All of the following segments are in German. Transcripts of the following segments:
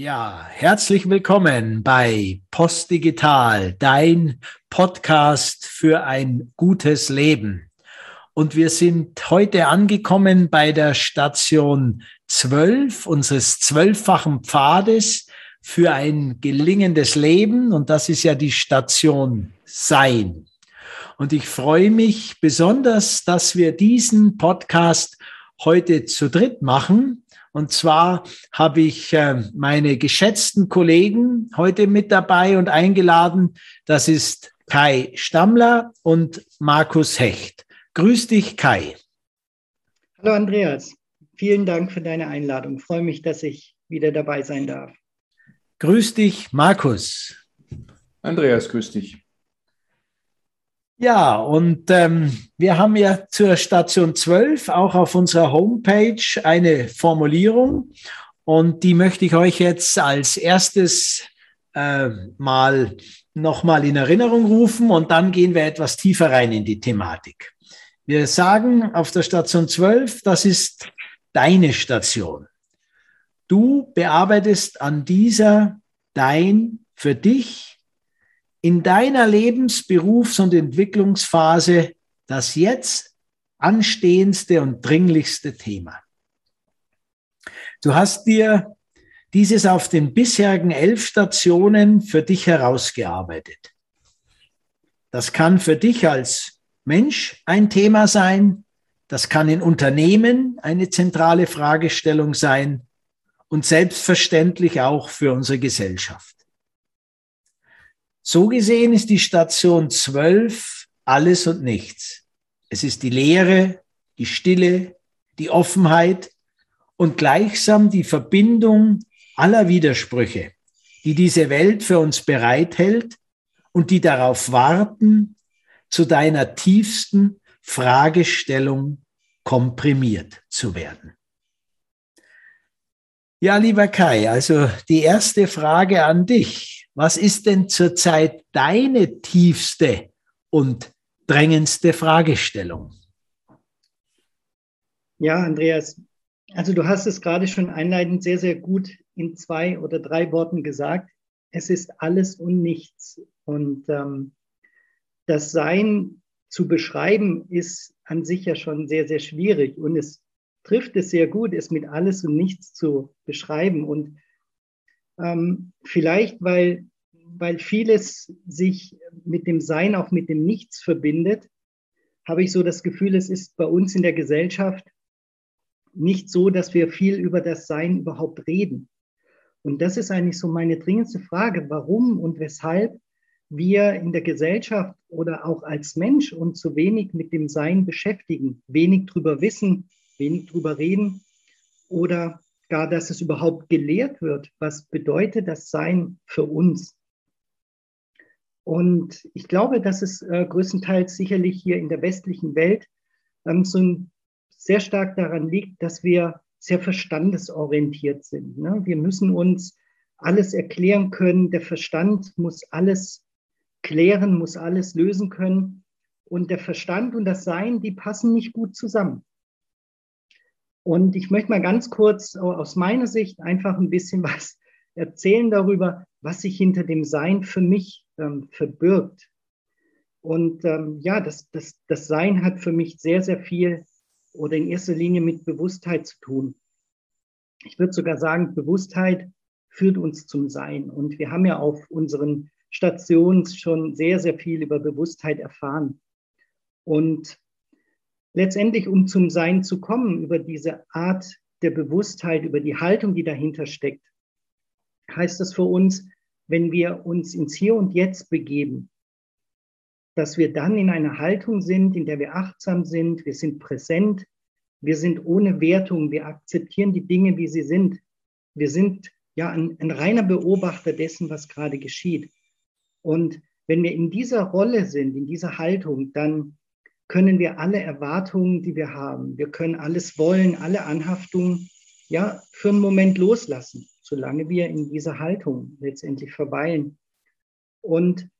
Ja, herzlich willkommen bei Postdigital, dein Podcast für ein gutes Leben. Und wir sind heute angekommen bei der Station 12 unseres zwölffachen Pfades für ein gelingendes Leben. Und das ist ja die Station Sein. Und ich freue mich besonders, dass wir diesen Podcast heute zu dritt machen und zwar habe ich äh, meine geschätzten Kollegen heute mit dabei und eingeladen. Das ist Kai Stammler und Markus Hecht. Grüß dich, Kai. Hallo, Andreas. Vielen Dank für deine Einladung. Ich freue mich, dass ich wieder dabei sein darf. Grüß dich, Markus. Andreas, grüß dich. Ja, und ähm, wir haben ja zur Station 12 auch auf unserer Homepage eine Formulierung und die möchte ich euch jetzt als erstes äh, mal nochmal in Erinnerung rufen und dann gehen wir etwas tiefer rein in die Thematik. Wir sagen auf der Station 12, das ist deine Station. Du bearbeitest an dieser dein für dich in deiner Lebens-, Berufs- und Entwicklungsphase das jetzt anstehendste und dringlichste Thema. Du hast dir dieses auf den bisherigen elf Stationen für dich herausgearbeitet. Das kann für dich als Mensch ein Thema sein, das kann in Unternehmen eine zentrale Fragestellung sein und selbstverständlich auch für unsere Gesellschaft. So gesehen ist die Station 12 alles und nichts. Es ist die Leere, die Stille, die Offenheit und gleichsam die Verbindung aller Widersprüche, die diese Welt für uns bereithält und die darauf warten, zu deiner tiefsten Fragestellung komprimiert zu werden. Ja, lieber Kai, also die erste Frage an dich. Was ist denn zurzeit deine tiefste und drängendste Fragestellung? Ja, Andreas, also du hast es gerade schon einleitend sehr, sehr gut in zwei oder drei Worten gesagt. Es ist alles und nichts. Und ähm, das Sein zu beschreiben ist an sich ja schon sehr, sehr schwierig. Und es trifft es sehr gut, es mit alles und nichts zu beschreiben. Und ähm, vielleicht, weil, weil vieles sich mit dem Sein, auch mit dem Nichts verbindet, habe ich so das Gefühl, es ist bei uns in der Gesellschaft nicht so, dass wir viel über das Sein überhaupt reden. Und das ist eigentlich so meine dringendste Frage, warum und weshalb wir in der Gesellschaft oder auch als Mensch uns so wenig mit dem Sein beschäftigen, wenig drüber wissen, wenig drüber reden oder gar, dass es überhaupt gelehrt wird, was bedeutet das Sein für uns. Und ich glaube, dass es äh, größtenteils sicherlich hier in der westlichen Welt ähm, so ein, sehr stark daran liegt, dass wir sehr verstandesorientiert sind. Ne? Wir müssen uns alles erklären können. Der Verstand muss alles klären, muss alles lösen können. Und der Verstand und das Sein, die passen nicht gut zusammen. Und ich möchte mal ganz kurz aus meiner Sicht einfach ein bisschen was erzählen darüber, was sich hinter dem Sein für mich ähm, verbirgt. Und ähm, ja, das, das, das Sein hat für mich sehr, sehr viel oder in erster Linie mit Bewusstheit zu tun. Ich würde sogar sagen, Bewusstheit führt uns zum Sein. Und wir haben ja auf unseren Stationen schon sehr, sehr viel über Bewusstheit erfahren. Und letztendlich, um zum Sein zu kommen, über diese Art der Bewusstheit, über die Haltung, die dahinter steckt, heißt das für uns, wenn wir uns ins Hier und Jetzt begeben, dass wir dann in einer Haltung sind, in der wir achtsam sind, wir sind präsent, wir sind ohne Wertung, wir akzeptieren die Dinge, wie sie sind. Wir sind ja ein, ein reiner Beobachter dessen, was gerade geschieht. Und wenn wir in dieser Rolle sind, in dieser Haltung, dann können wir alle Erwartungen, die wir haben, wir können alles wollen, alle Anhaftungen, ja, für einen Moment loslassen, solange wir in dieser Haltung letztendlich verweilen. Und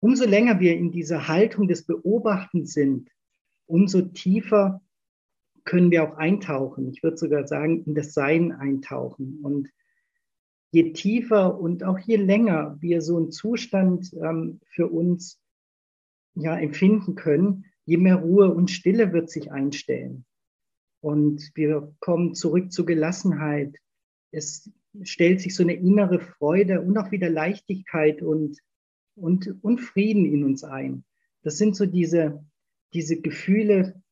umso länger wir in dieser Haltung des Beobachtens sind, umso tiefer können wir auch eintauchen. Ich würde sogar sagen, in das Sein eintauchen. Und je tiefer und auch je länger wir so einen Zustand ähm, für uns ja, empfinden können, je mehr Ruhe und Stille wird sich einstellen. Und wir kommen zurück zur Gelassenheit. Es stellt sich so eine innere Freude und auch wieder Leichtigkeit und, und, und Frieden in uns ein. Das sind so diese, diese Gefühle,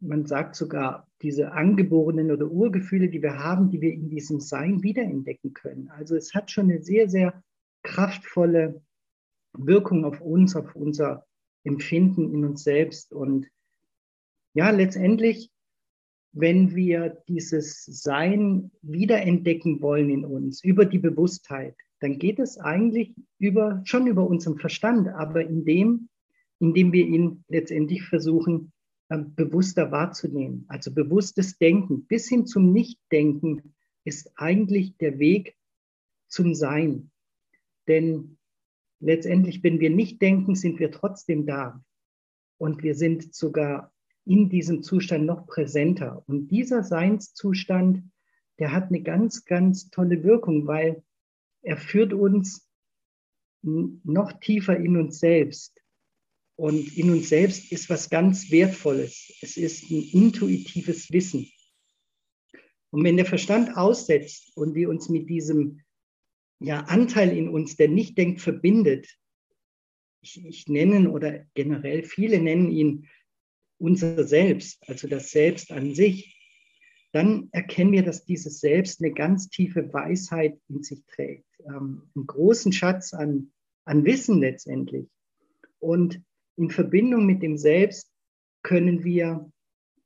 man sagt sogar, diese angeborenen oder Urgefühle, die wir haben, die wir in diesem Sein wiederentdecken können. Also es hat schon eine sehr, sehr kraftvolle Wirkung auf uns, auf unser Empfinden in uns selbst. Und ja, letztendlich, wenn wir dieses Sein wiederentdecken wollen in uns, über die Bewusstheit, dann geht es eigentlich über, schon über unseren Verstand, aber indem, indem wir ihn letztendlich versuchen, ähm, bewusster wahrzunehmen. Also bewusstes Denken bis hin zum Nichtdenken ist eigentlich der Weg zum Sein. Denn letztendlich, wenn wir nicht denken, sind wir trotzdem da. Und wir sind sogar in diesem Zustand noch präsenter. Und dieser Seinszustand, der hat eine ganz, ganz tolle Wirkung, weil er führt uns noch tiefer in uns selbst. Und in uns selbst ist was ganz Wertvolles. Es ist ein intuitives Wissen. Und wenn der Verstand aussetzt und wir uns mit diesem ja, Anteil in uns, der nicht denkt, verbindet, ich, ich nenne oder generell viele nennen ihn unser Selbst, also das Selbst an sich, dann erkennen wir, dass dieses Selbst eine ganz tiefe Weisheit in sich trägt, ähm, einen großen Schatz an, an Wissen letztendlich. Und in Verbindung mit dem Selbst können wir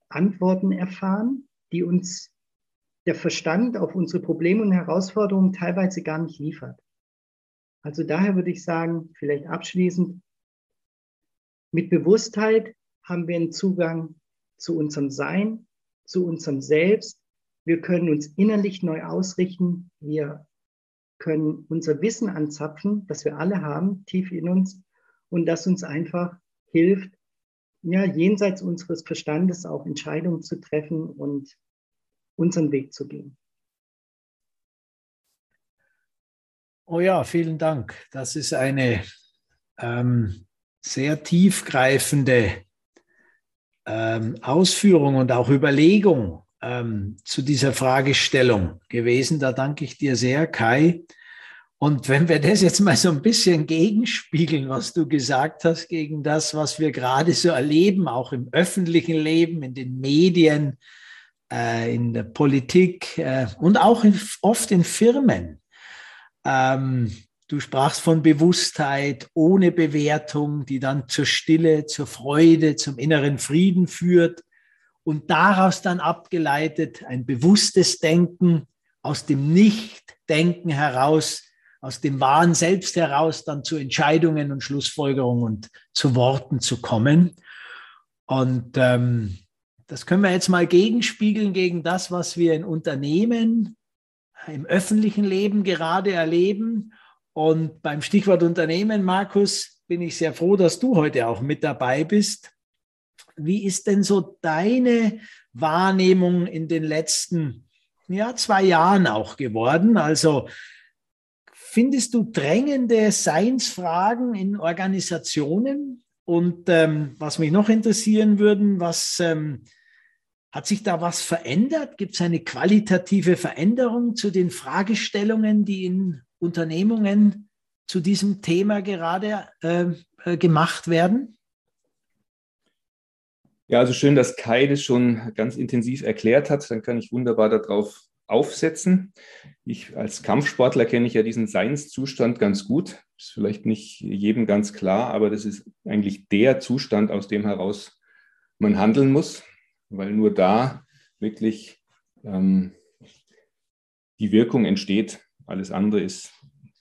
Antworten erfahren, die uns der Verstand auf unsere Probleme und Herausforderungen teilweise gar nicht liefert. Also daher würde ich sagen, vielleicht abschließend, mit Bewusstheit haben wir einen Zugang zu unserem Sein, zu unserem Selbst. Wir können uns innerlich neu ausrichten. Wir können unser Wissen anzapfen, das wir alle haben, tief in uns, und das uns einfach hilft, ja, jenseits unseres Verstandes auch Entscheidungen zu treffen und unseren Weg zu gehen. Oh ja, vielen Dank. Das ist eine ähm, sehr tiefgreifende ähm, Ausführung und auch Überlegung ähm, zu dieser Fragestellung gewesen. Da danke ich dir sehr, Kai. Und wenn wir das jetzt mal so ein bisschen gegenspiegeln, was du gesagt hast, gegen das, was wir gerade so erleben, auch im öffentlichen Leben, in den Medien, äh, in der Politik äh, und auch in, oft in Firmen. Ähm, du sprachst von Bewusstheit ohne Bewertung, die dann zur Stille, zur Freude, zum inneren Frieden führt und daraus dann abgeleitet ein bewusstes Denken aus dem Nichtdenken heraus aus dem wahren Selbst heraus dann zu Entscheidungen und Schlussfolgerungen und zu Worten zu kommen. Und ähm, das können wir jetzt mal gegenspiegeln gegen das, was wir in Unternehmen, im öffentlichen Leben gerade erleben. Und beim Stichwort Unternehmen, Markus, bin ich sehr froh, dass du heute auch mit dabei bist. Wie ist denn so deine Wahrnehmung in den letzten ja, zwei Jahren auch geworden? Also Findest du drängende Seinsfragen in Organisationen? Und ähm, was mich noch interessieren würde, was ähm, hat sich da was verändert? Gibt es eine qualitative Veränderung zu den Fragestellungen, die in Unternehmungen zu diesem Thema gerade äh, äh, gemacht werden? Ja, also schön, dass Kai das schon ganz intensiv erklärt hat. Dann kann ich wunderbar darauf aufsetzen. Ich als Kampfsportler kenne ich ja diesen Seinszustand ganz gut. Ist vielleicht nicht jedem ganz klar, aber das ist eigentlich der Zustand, aus dem heraus man handeln muss, weil nur da wirklich ähm, die Wirkung entsteht. Alles andere ist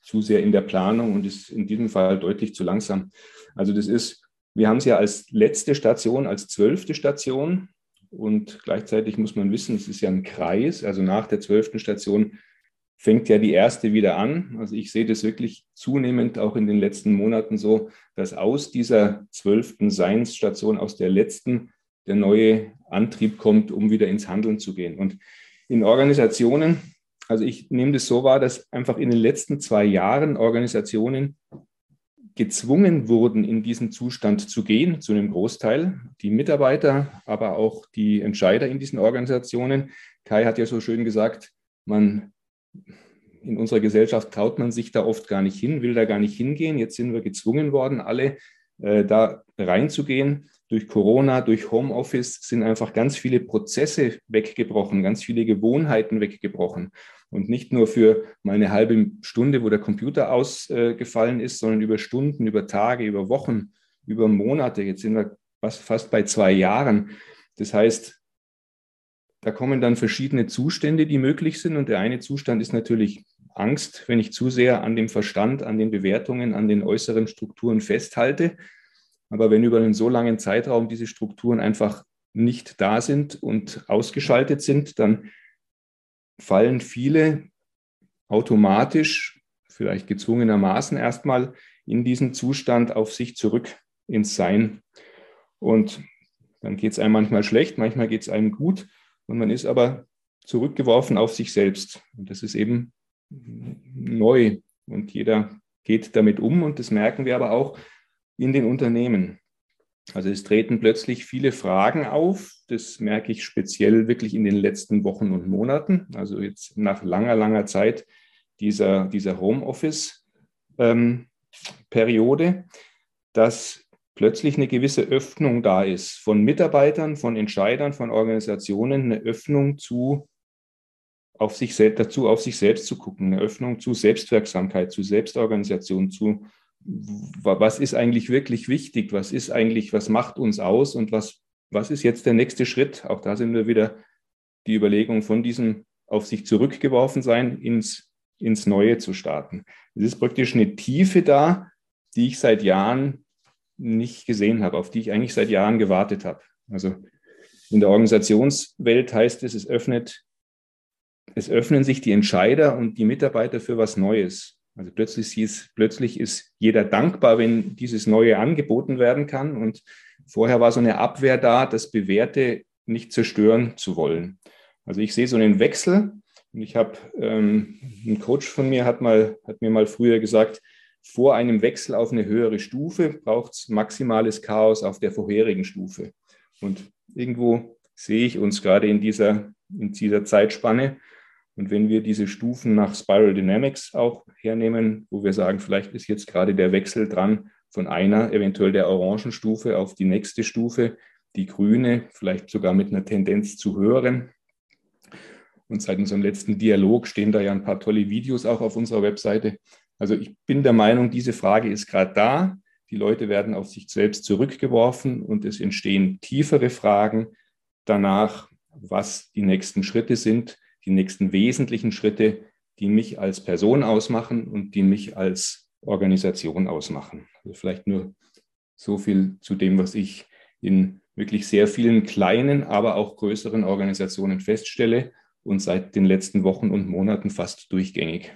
zu sehr in der Planung und ist in diesem Fall deutlich zu langsam. Also das ist, wir haben es ja als letzte Station, als zwölfte Station und gleichzeitig muss man wissen, es ist ja ein Kreis. Also nach der zwölften Station fängt ja die erste wieder an. Also ich sehe das wirklich zunehmend auch in den letzten Monaten so, dass aus dieser zwölften Seinsstation, aus der letzten, der neue Antrieb kommt, um wieder ins Handeln zu gehen. Und in Organisationen Also ich nehme das so wahr, dass einfach in den letzten zwei Jahren Organisationen gezwungen wurden, in diesen Zustand zu gehen, zu einem Großteil. Die Mitarbeiter, aber auch die Entscheider in diesen Organisationen. Kai hat ja so schön gesagt, man in unserer Gesellschaft traut man sich da oft gar nicht hin, will da gar nicht hingehen. Jetzt sind wir gezwungen worden, alle äh, da reinzugehen. Durch Corona, durch Homeoffice sind einfach ganz viele Prozesse weggebrochen, ganz viele Gewohnheiten weggebrochen. Und nicht nur für mal eine halbe Stunde, wo der Computer ausgefallen ist, sondern über Stunden, über Tage, über Wochen, über Monate. Jetzt sind wir fast bei zwei Jahren. Das heißt, da kommen dann verschiedene Zustände, die möglich sind. Und der eine Zustand ist natürlich Angst, wenn ich zu sehr an dem Verstand, an den Bewertungen, an den äußeren Strukturen festhalte. Aber wenn über einen so langen Zeitraum diese Strukturen einfach nicht da sind und ausgeschaltet sind, dann fallen viele automatisch, vielleicht gezwungenermaßen erstmal in diesen Zustand auf sich zurück ins Sein. Und dann geht es einem manchmal schlecht, manchmal geht es einem gut und man ist aber zurückgeworfen auf sich selbst. Und das ist eben neu und jeder geht damit um und das merken wir aber auch in den Unternehmen. Also es treten plötzlich viele Fragen auf. Das merke ich speziell wirklich in den letzten Wochen und Monaten. Also jetzt nach langer, langer Zeit dieser, dieser Homeoffice-Periode, ähm, dass plötzlich eine gewisse Öffnung da ist von Mitarbeitern, von Entscheidern, von Organisationen, eine Öffnung zu auf sich dazu auf sich selbst zu gucken, eine Öffnung zu Selbstwirksamkeit, zu Selbstorganisation, zu was ist eigentlich wirklich wichtig, was ist eigentlich, was macht uns aus und was, was ist jetzt der nächste Schritt? Auch da sind wir wieder die Überlegung von diesem auf sich zurückgeworfen sein ins, ins Neue zu starten. Es ist praktisch eine Tiefe da, die ich seit Jahren nicht gesehen habe, auf die ich eigentlich seit Jahren gewartet habe. Also in der Organisationswelt heißt es, es öffnet es öffnen sich die Entscheider und die Mitarbeiter für was Neues. Also plötzlich ist, plötzlich ist jeder dankbar, wenn dieses Neue angeboten werden kann. Und vorher war so eine Abwehr da, das Bewährte nicht zerstören zu wollen. Also ich sehe so einen Wechsel. Und ich habe, ähm, ein Coach von mir hat, mal, hat mir mal früher gesagt, vor einem Wechsel auf eine höhere Stufe braucht es maximales Chaos auf der vorherigen Stufe. Und irgendwo sehe ich uns gerade in dieser, in dieser Zeitspanne, und wenn wir diese Stufen nach Spiral Dynamics auch hernehmen, wo wir sagen, vielleicht ist jetzt gerade der Wechsel dran von einer, eventuell der orangen Stufe auf die nächste Stufe, die grüne, vielleicht sogar mit einer Tendenz zu höheren. Und seit unserem letzten Dialog stehen da ja ein paar tolle Videos auch auf unserer Webseite. Also ich bin der Meinung, diese Frage ist gerade da. Die Leute werden auf sich selbst zurückgeworfen und es entstehen tiefere Fragen danach, was die nächsten Schritte sind die nächsten wesentlichen Schritte, die mich als Person ausmachen und die mich als Organisation ausmachen. Also vielleicht nur so viel zu dem, was ich in wirklich sehr vielen kleinen, aber auch größeren Organisationen feststelle und seit den letzten Wochen und Monaten fast durchgängig.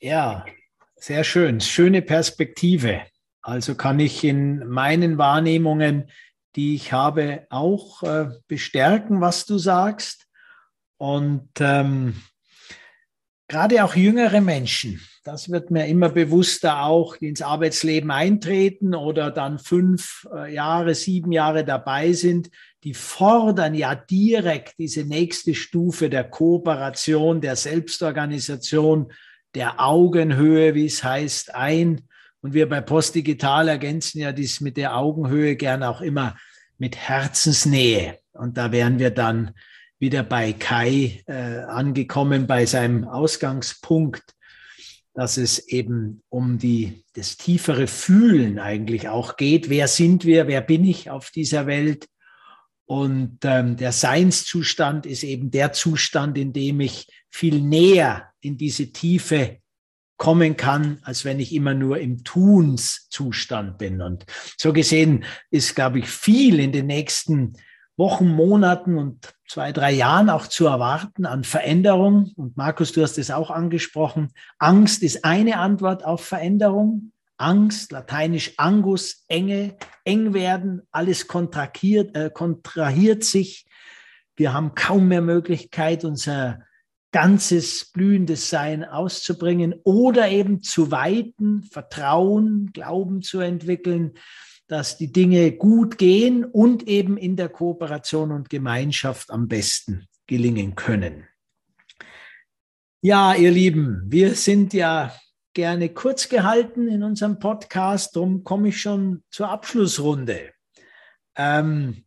Ja, sehr schön. Schöne Perspektive. Also kann ich in meinen Wahrnehmungen die ich habe, auch äh, bestärken, was du sagst. Und ähm, gerade auch jüngere Menschen, das wird mir immer bewusster auch, die ins Arbeitsleben eintreten oder dann fünf äh, Jahre, sieben Jahre dabei sind, die fordern ja direkt diese nächste Stufe der Kooperation, der Selbstorganisation, der Augenhöhe, wie es heißt, ein. Und wir bei Postdigital ergänzen ja dies mit der Augenhöhe gern auch immer mit Herzensnähe. Und da wären wir dann wieder bei Kai äh, angekommen, bei seinem Ausgangspunkt, dass es eben um die, das tiefere Fühlen eigentlich auch geht. Wer sind wir? Wer bin ich auf dieser Welt? Und ähm, der Seinszustand ist eben der Zustand, in dem ich viel näher in diese Tiefe kommen kann, als wenn ich immer nur im Tunszustand bin. Und so gesehen ist, glaube ich, viel in den nächsten Wochen, Monaten und zwei, drei Jahren auch zu erwarten an Veränderung. Und Markus, du hast es auch angesprochen. Angst ist eine Antwort auf Veränderung. Angst, lateinisch Angus, Enge, eng werden, alles kontrahiert, äh, kontrahiert sich. Wir haben kaum mehr Möglichkeit, unser ganzes blühendes Sein auszubringen oder eben zu weiten, Vertrauen, Glauben zu entwickeln, dass die Dinge gut gehen und eben in der Kooperation und Gemeinschaft am besten gelingen können. Ja, ihr Lieben, wir sind ja gerne kurz gehalten in unserem Podcast, darum komme ich schon zur Abschlussrunde. Ähm,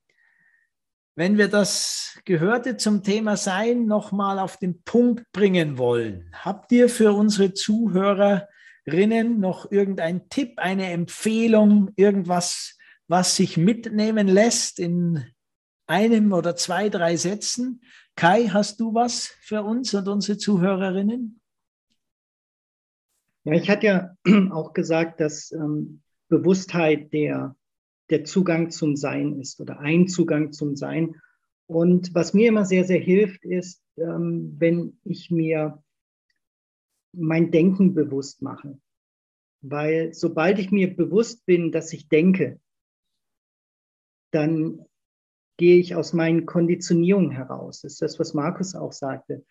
wenn wir das Gehörte zum Thema Sein nochmal auf den Punkt bringen wollen, habt ihr für unsere Zuhörerinnen noch irgendeinen Tipp, eine Empfehlung, irgendwas, was sich mitnehmen lässt in einem oder zwei, drei Sätzen? Kai, hast du was für uns und unsere Zuhörerinnen? Ja, ich hatte ja auch gesagt, dass ähm, Bewusstheit der, der Zugang zum Sein ist oder ein Zugang zum Sein. Und was mir immer sehr, sehr hilft, ist, ähm, wenn ich mir mein Denken bewusst mache. Weil sobald ich mir bewusst bin, dass ich denke, dann gehe ich aus meinen Konditionierungen heraus. Das ist das, was Markus auch sagte,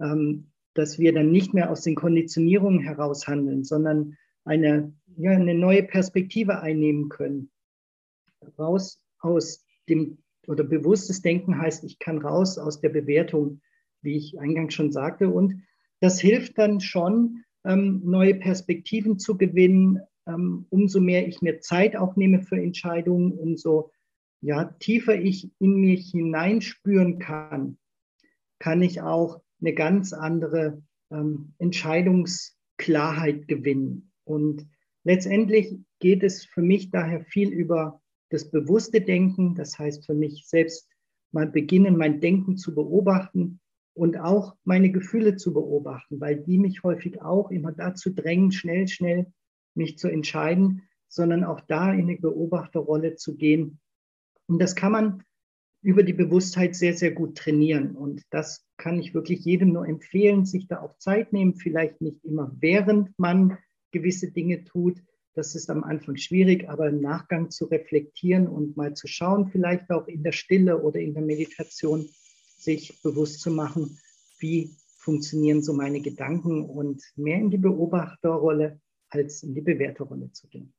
ähm, dass wir dann nicht mehr aus den Konditionierungen heraus handeln, sondern eine, ja, eine neue Perspektive einnehmen können. Raus aus dem, oder bewusstes Denken heißt, ich kann raus aus der Bewertung, wie ich eingangs schon sagte. Und das hilft dann schon, ähm, neue Perspektiven zu gewinnen. Ähm, umso mehr ich mir Zeit auch nehme für Entscheidungen, umso ja, tiefer ich in mich hineinspüren kann, kann ich auch eine ganz andere ähm, Entscheidungsklarheit gewinnen. Und letztendlich geht es für mich daher viel über das bewusste Denken. Das heißt für mich selbst mal beginnen, mein Denken zu beobachten und auch meine Gefühle zu beobachten, weil die mich häufig auch immer dazu drängen, schnell, schnell mich zu entscheiden, sondern auch da in eine Beobachterrolle zu gehen und das kann man über die Bewusstheit sehr, sehr gut trainieren. Und das kann ich wirklich jedem nur empfehlen, sich da auch Zeit nehmen, vielleicht nicht immer während man gewisse Dinge tut. Das ist am Anfang schwierig, aber im Nachgang zu reflektieren und mal zu schauen, vielleicht auch in der Stille oder in der Meditation, sich bewusst zu machen, wie funktionieren so meine Gedanken und mehr in die Beobachterrolle als in die Bewerterrolle zu gehen.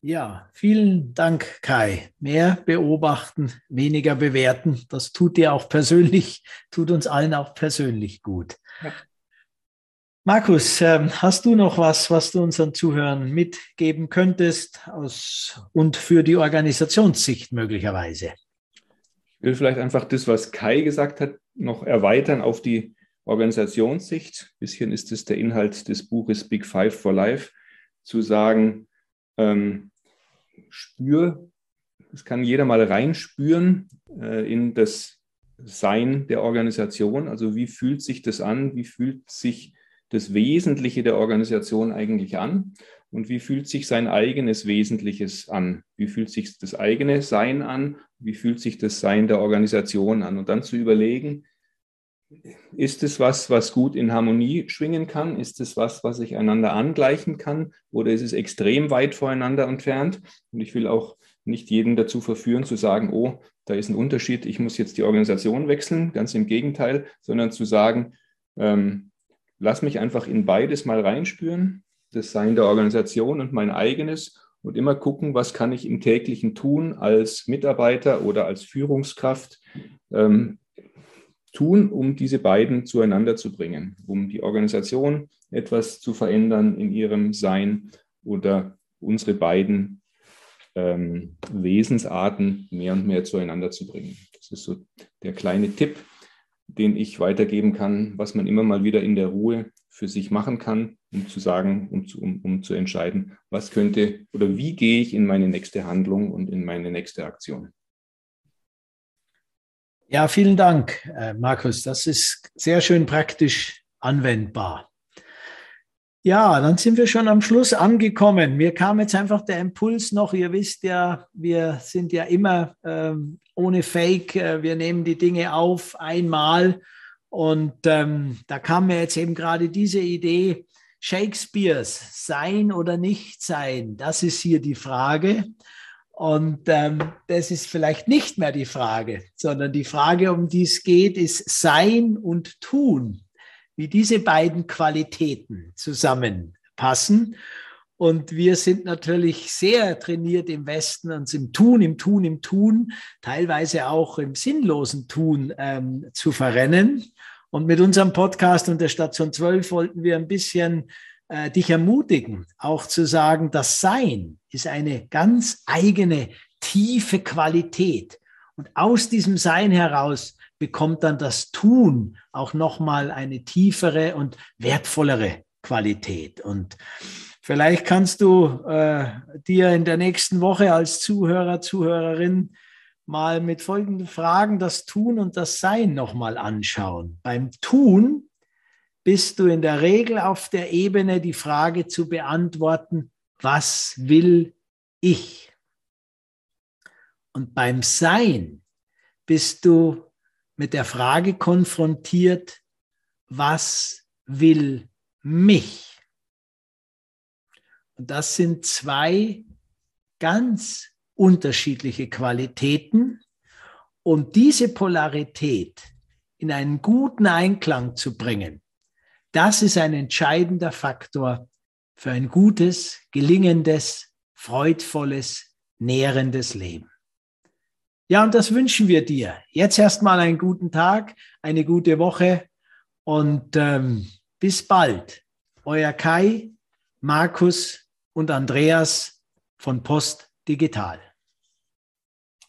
Ja, vielen Dank, Kai. Mehr beobachten, weniger bewerten. Das tut dir auch persönlich, tut uns allen auch persönlich gut. Ja. Markus, ähm, hast du noch was, was du unseren Zuhörern mitgeben könntest aus, und für die Organisationssicht möglicherweise? Ich will vielleicht einfach das, was Kai gesagt hat, noch erweitern auf die Organisationssicht. Ein bisschen ist es der Inhalt des Buches Big Five for Life, zu sagen, ähm, spür, das kann jeder mal reinspüren äh, in das Sein der Organisation. Also wie fühlt sich das an? Wie fühlt sich das Wesentliche der Organisation eigentlich an? Und wie fühlt sich sein eigenes Wesentliches an? Wie fühlt sich das eigene Sein an? Wie fühlt sich das Sein der Organisation an? Und dann zu überlegen, ist es was, was gut in Harmonie schwingen kann? Ist es was, was ich einander angleichen kann? Oder ist es extrem weit voreinander entfernt? Und ich will auch nicht jeden dazu verführen, zu sagen, oh, da ist ein Unterschied, ich muss jetzt die Organisation wechseln. Ganz im Gegenteil, sondern zu sagen, ähm, lass mich einfach in beides mal reinspüren, das Sein der Organisation und mein eigenes und immer gucken, was kann ich im täglichen tun als Mitarbeiter oder als Führungskraft, ähm, tun, um diese beiden zueinander zu bringen, um die Organisation etwas zu verändern in ihrem Sein oder unsere beiden ähm, Wesensarten mehr und mehr zueinander zu bringen. Das ist so der kleine Tipp, den ich weitergeben kann, was man immer mal wieder in der Ruhe für sich machen kann, um zu sagen, um zu, um, um zu entscheiden, was könnte oder wie gehe ich in meine nächste Handlung und in meine nächste Aktion. Ja, vielen Dank, äh, Markus. Das ist sehr schön praktisch anwendbar. Ja, dann sind wir schon am Schluss angekommen. Mir kam jetzt einfach der Impuls noch. Ihr wisst ja, wir sind ja immer ähm, ohne Fake. Äh, wir nehmen die Dinge auf einmal. Und ähm, da kam mir jetzt eben gerade diese Idee, Shakespeares Sein oder Nicht Sein, das ist hier die Frage. Und ähm, das ist vielleicht nicht mehr die Frage, sondern die Frage, um die es geht, ist Sein und Tun, wie diese beiden Qualitäten zusammenpassen. Und wir sind natürlich sehr trainiert im Westen, uns im Tun, im Tun, im Tun, teilweise auch im sinnlosen Tun ähm, zu verrennen. Und mit unserem Podcast und der Station 12 wollten wir ein bisschen äh, dich ermutigen, auch zu sagen, das Sein ist eine ganz eigene, tiefe Qualität. Und aus diesem Sein heraus bekommt dann das Tun auch nochmal eine tiefere und wertvollere Qualität. Und vielleicht kannst du äh, dir in der nächsten Woche als Zuhörer, Zuhörerin mal mit folgenden Fragen das Tun und das Sein nochmal anschauen. Beim Tun bist du in der Regel auf der Ebene, die Frage zu beantworten, was will ich? Und beim Sein bist du mit der Frage konfrontiert, was will mich? Und das sind zwei ganz unterschiedliche Qualitäten. Um diese Polarität in einen guten Einklang zu bringen, das ist ein entscheidender Faktor für ein gutes, gelingendes, freudvolles, nährendes Leben. Ja, und das wünschen wir dir. Jetzt erstmal einen guten Tag, eine gute Woche und ähm, bis bald. Euer Kai, Markus und Andreas von Post Digital.